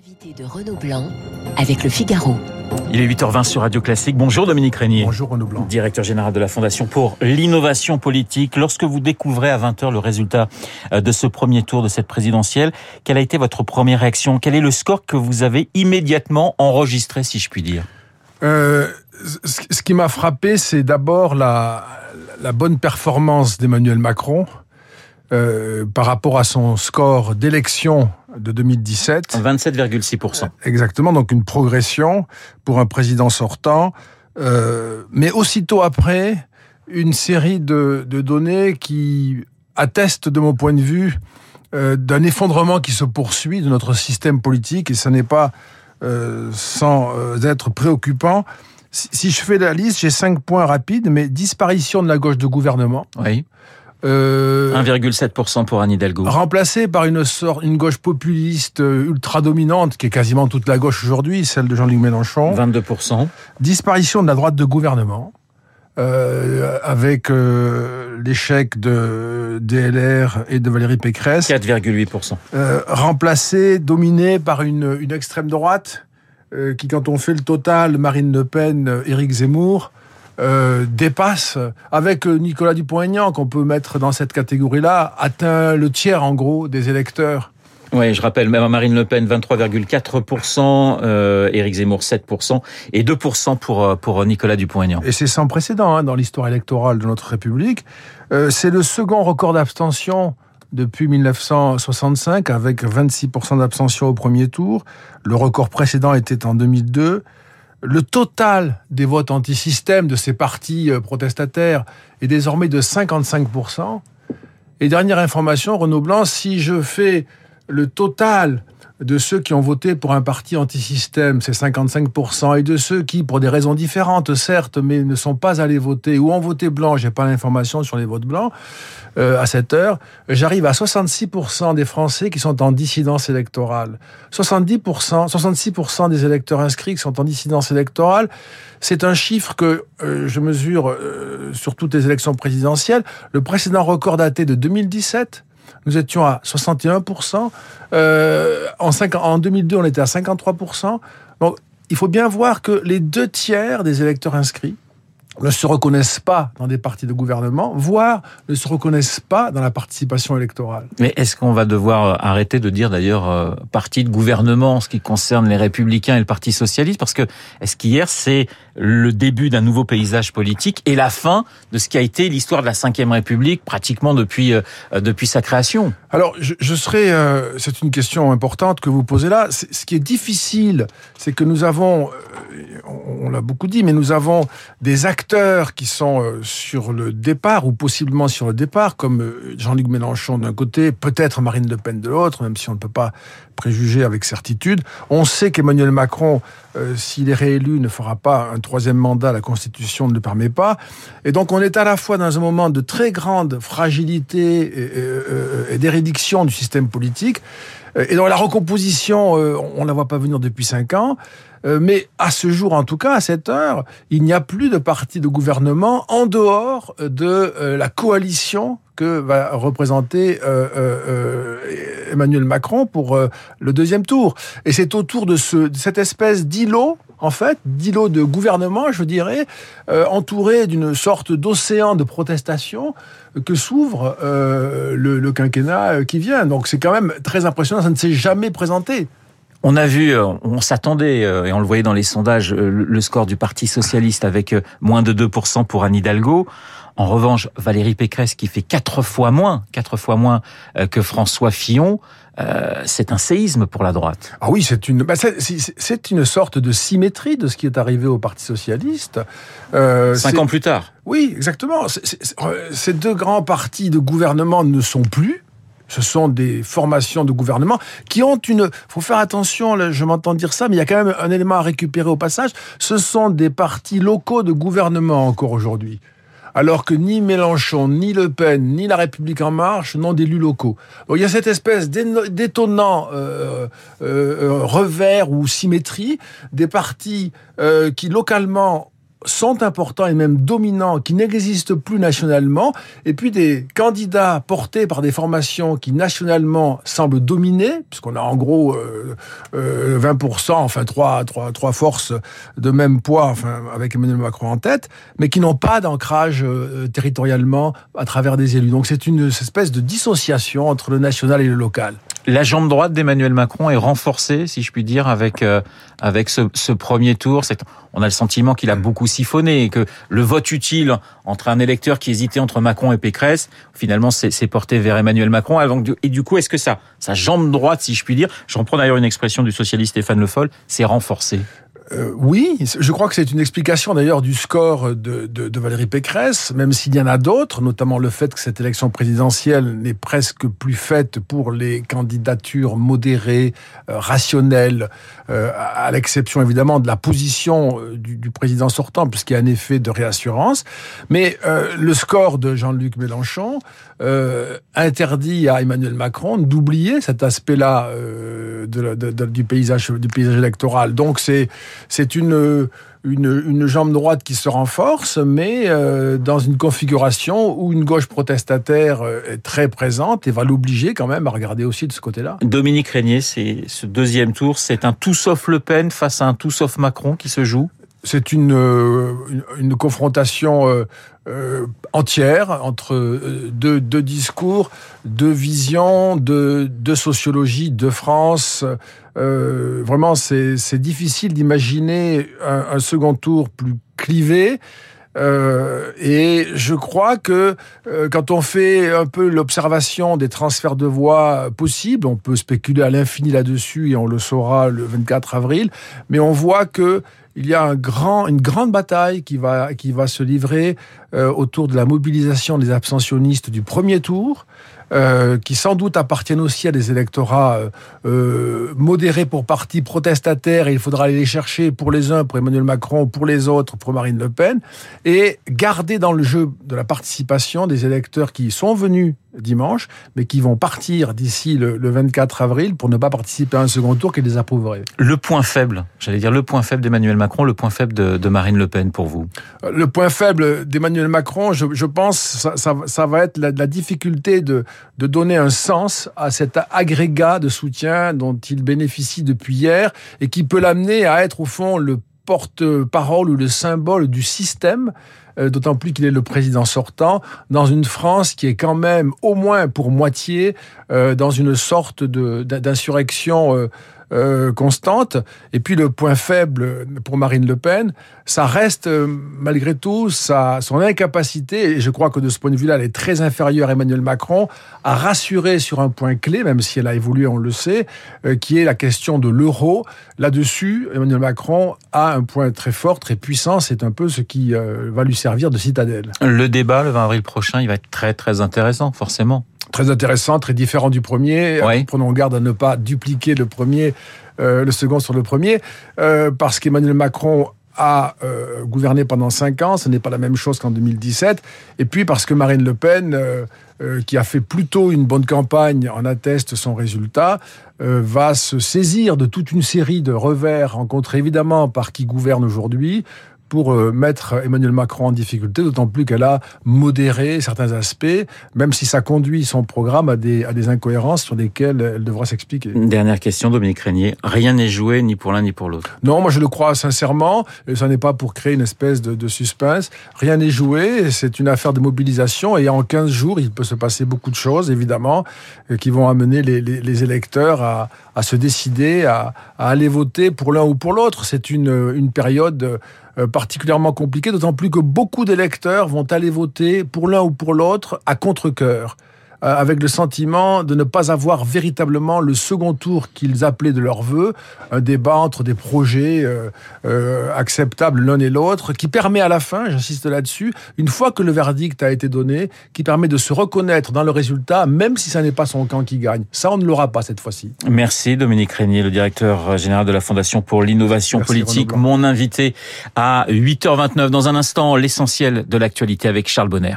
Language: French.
Invité de Renaud Blanc avec le Figaro. Il est 8h20 sur Radio Classique. Bonjour Dominique Régnier. Bonjour Renaud Blanc. Directeur général de la Fondation pour l'innovation politique. Lorsque vous découvrez à 20h le résultat euh, de ce premier tour de cette présidentielle, quelle a été votre première réaction? Quel est le score que vous avez immédiatement enregistré, si je puis dire? Euh, Ce qui m'a frappé, c'est d'abord la, la bonne performance d'Emmanuel Macron euh, par rapport à son score d'élection de 2017. 27,6%. Exactement, donc une progression pour un président sortant. Euh, mais aussitôt après, une série de, de, données qui attestent, de mon point de vue, euh, d'un effondrement qui se poursuit de notre système politique, et ce n'est pas sans être préoccupant. Si, si, je fais la liste, j'ai cinq points rapides, mais disparition de la gauche de gouvernement. Oui. Euh, 1,7% pour Anne Hidalgo. Remplacé par une sorte, une gauche populiste euh, ultra dominante, qui est quasiment toute la gauche aujourd'hui, celle de Jean-Luc Mélenchon. 22%. Disparition de la droite de gouvernement. Euh, avec euh, l'échec de DLR et de Valérie Pécresse. 4,8%. Euh, remplacé, dominé par une, une extrême droite, euh, qui, quand on fait le total, Marine Le Pen, Éric Zemmour, euh, dépasse, avec Nicolas Dupont-Aignan, qu'on peut mettre dans cette catégorie-là, atteint le tiers en gros des électeurs. Oui, je rappelle, Marine Le Pen 23,4%, euh, Éric Zemmour 7% et 2% pour, pour Nicolas Dupont-Aignan. Et c'est sans précédent hein, dans l'histoire électorale de notre République. Euh, c'est le second record d'abstention depuis 1965 avec 26% d'abstention au premier tour. Le record précédent était en 2002 le total des votes anti-système de ces partis euh, protestataires est désormais de 55%. Et dernière information, Renaud Blanc, si je fais le total de ceux qui ont voté pour un parti anti-système, c'est 55%, et de ceux qui, pour des raisons différentes, certes, mais ne sont pas allés voter ou ont voté blanc, j'ai pas l'information sur les votes blancs, euh, à cette heure, j'arrive à 66% des Français qui sont en dissidence électorale. 70%, 66% des électeurs inscrits qui sont en dissidence électorale, c'est un chiffre que euh, je mesure euh, sur toutes les élections présidentielles. Le précédent record daté de 2017, nous étions à 61%. Euh, en, 5, en 2002, on était à 53%. Donc, il faut bien voir que les deux tiers des électeurs inscrits ne se reconnaissent pas dans des partis de gouvernement, voire ne se reconnaissent pas dans la participation électorale. Mais est-ce qu'on va devoir arrêter de dire d'ailleurs euh, parti de gouvernement en ce qui concerne les républicains et le parti socialiste? Parce que est-ce qu'hier c'est le début d'un nouveau paysage politique et la fin de ce qui a été l'histoire de la Ve République pratiquement depuis, euh, depuis sa création? Alors je, je serais, euh, c'est une question importante que vous posez là. Ce qui est difficile, c'est que nous avons, euh, on, on l'a beaucoup dit, mais nous avons des qui sont euh, sur le départ ou possiblement sur le départ, comme euh, Jean-Luc Mélenchon d'un côté, peut-être Marine Le Pen de l'autre, même si on ne peut pas préjuger avec certitude. On sait qu'Emmanuel Macron, euh, s'il est réélu, ne fera pas un troisième mandat, la Constitution ne le permet pas. Et donc on est à la fois dans un moment de très grande fragilité et, et d'érédiction du système politique, et donc la recomposition, euh, on la voit pas venir depuis cinq ans. Euh, mais à ce jour, en tout cas, à cette heure, il n'y a plus de parti de gouvernement en dehors de euh, la coalition que va représenter euh, euh, Emmanuel Macron pour euh, le deuxième tour. Et c'est autour de, ce, de cette espèce d'îlot en fait, d'îlot de gouvernement, je dirais, euh, entouré d'une sorte d'océan de protestation que s'ouvre euh, le, le, quinquennat qui vient. Donc c'est quand même très impressionnant, ça ne s'est jamais présenté. On a vu, on s'attendait, et on le voyait dans les sondages, le score du Parti socialiste avec moins de 2% pour Anne Hidalgo. En revanche, Valérie Pécresse, qui fait quatre fois moins, quatre fois moins que François Fillon, euh, c'est un séisme pour la droite. Ah oui, c'est une, bah c'est une sorte de symétrie de ce qui est arrivé au Parti socialiste. Euh, Cinq ans plus tard. Oui, exactement. C est, c est, ces deux grands partis de gouvernement ne sont plus. Ce sont des formations de gouvernement qui ont une. faut faire attention, je m'entends dire ça, mais il y a quand même un élément à récupérer au passage. Ce sont des partis locaux de gouvernement encore aujourd'hui alors que ni Mélenchon, ni Le Pen, ni La République En Marche n'ont d'élus locaux. Il y a cette espèce d'étonnant euh, euh, revers ou symétrie des partis euh, qui localement sont importants et même dominants, qui n'existent plus nationalement, et puis des candidats portés par des formations qui nationalement semblent dominer, puisqu'on a en gros euh, euh, 20%, enfin trois, trois, trois forces de même poids, enfin avec Emmanuel Macron en tête, mais qui n'ont pas d'ancrage euh, territorialement à travers des élus. Donc c'est une espèce de dissociation entre le national et le local. La jambe droite d'Emmanuel Macron est renforcée, si je puis dire, avec euh, avec ce, ce premier tour. C'est, on a le sentiment qu'il a beaucoup siphonné et que le vote utile entre un électeur qui hésitait entre Macron et Pécresse, finalement, c'est porté vers Emmanuel Macron. Et du coup, est-ce que ça, sa jambe droite, si je puis dire, je reprends d'ailleurs une expression du socialiste Stéphane Le Foll, c'est renforcé euh, oui, je crois que c'est une explication d'ailleurs du score de, de, Valérie Pécresse, même s'il y en a d'autres, notamment le fait que cette élection présidentielle n'est presque plus faite pour les candidatures modérées, euh, rationnelles, euh, à l'exception évidemment de la position euh, du, du président sortant, puisqu'il y a un effet de réassurance. Mais le score de Jean-Luc Mélenchon interdit à Emmanuel Macron d'oublier cet aspect-là du paysage du paysage électoral. Donc c'est c'est une, une, jambe droite qui se renforce, mais euh, dans une configuration où une gauche protestataire euh, est très présente et va l'obliger quand même à regarder aussi de ce côté-là. Dominique Régnier, c'est ce deuxième tour, c'est un tout sauf Le Pen face à un tout sauf Macron qui se joue c'est une, euh, une, une, confrontation euh, euh, entière entre euh, deux, deux, discours, deux visions, deux, deux sociologies de France. Euh, vraiment, c'est difficile d'imaginer un, second tour plus clivé. Euh, et je crois que euh, quand on fait un peu l'observation des transferts de voix possibles, on peut spéculer à l'infini là-dessus et on le saura le 24 avril, mais on voit que il y a une grande bataille qui va, qui va se livrer euh, autour de la mobilisation des abstentionnistes du premier tour, euh, qui sans doute appartiennent aussi à des électorats euh, euh, modérés pour partis protestataires, il faudra aller les chercher pour les uns, pour Emmanuel Macron, pour les autres, pour Marine Le Pen, et garder dans le jeu de la participation des électeurs qui sont venus dimanche, mais qui vont partir d'ici le, le, 24 avril pour ne pas participer à un second tour qui les approuverait. Le point faible, j'allais dire le point faible d'Emmanuel Macron, le point faible de, de, Marine Le Pen pour vous? Le point faible d'Emmanuel Macron, je, je pense, ça, ça, ça, va être la, la difficulté de, de donner un sens à cet agrégat de soutien dont il bénéficie depuis hier et qui peut l'amener à être au fond le porte-parole ou le symbole du système euh, d'autant plus qu'il est le président sortant, dans une France qui est quand même, au moins pour moitié, euh, dans une sorte d'insurrection euh, constante. Et puis le point faible pour Marine Le Pen, ça reste euh, malgré tout sa, son incapacité, et je crois que de ce point de vue-là, elle est très inférieure à Emmanuel Macron, à rassurer sur un point clé, même si elle a évolué, on le sait, euh, qui est la question de l'euro. Là-dessus, Emmanuel Macron a un point très fort, très puissant, c'est un peu ce qui va lui servir de citadelle. Le débat, le 20 avril prochain, il va être très très intéressant, forcément très intéressant, très différent du premier. Oui. Prenons garde à ne pas dupliquer le premier, euh, le second sur le premier, euh, parce qu'Emmanuel Macron a euh, gouverné pendant cinq ans, ce n'est pas la même chose qu'en 2017. Et puis parce que Marine Le Pen, euh, euh, qui a fait plutôt une bonne campagne, en atteste son résultat, va se saisir de toute une série de revers rencontrés évidemment par qui gouverne aujourd'hui pour euh, mettre Emmanuel Macron en difficulté, d'autant plus qu'elle a modéré certains aspects, même si ça conduit son programme à des, à des incohérences sur lesquelles elle devra s'expliquer. Une dernière question, Dominique Régnier. Rien n'est joué ni pour l'un ni pour l'autre. Non, moi je le crois sincèrement, et ça n'est pas pour créer une espèce de, de suspense. Rien n'est joué, c'est une affaire de mobilisation, et en 15 jours, il peut se passer beaucoup de choses, évidemment, euh, qui vont amener les, les, les électeurs à, à se décider, à, à aller voter pour l'un ou pour l'autre. C'est une, une période particulièrement compliqué, d'autant plus que beaucoup d'électeurs vont aller voter pour l'un ou pour l'autre à contre-coeur. Euh, avec le sentiment de ne pas avoir véritablement le second tour qu'ils appelaient de leur vœu, un débat entre des projets euh, euh, acceptables l'un et l'autre, qui permet à la fin, j'insiste là-dessus, une fois que le verdict a été donné, qui permet de se reconnaître dans le résultat, même si ça n'est pas son camp qui gagne. Ça, on ne l'aura pas cette fois-ci. Merci Dominique Régnier, le directeur général de la Fondation pour l'innovation politique, mon invité à 8h29. Dans un instant, l'essentiel de l'actualité avec Charles Bonner.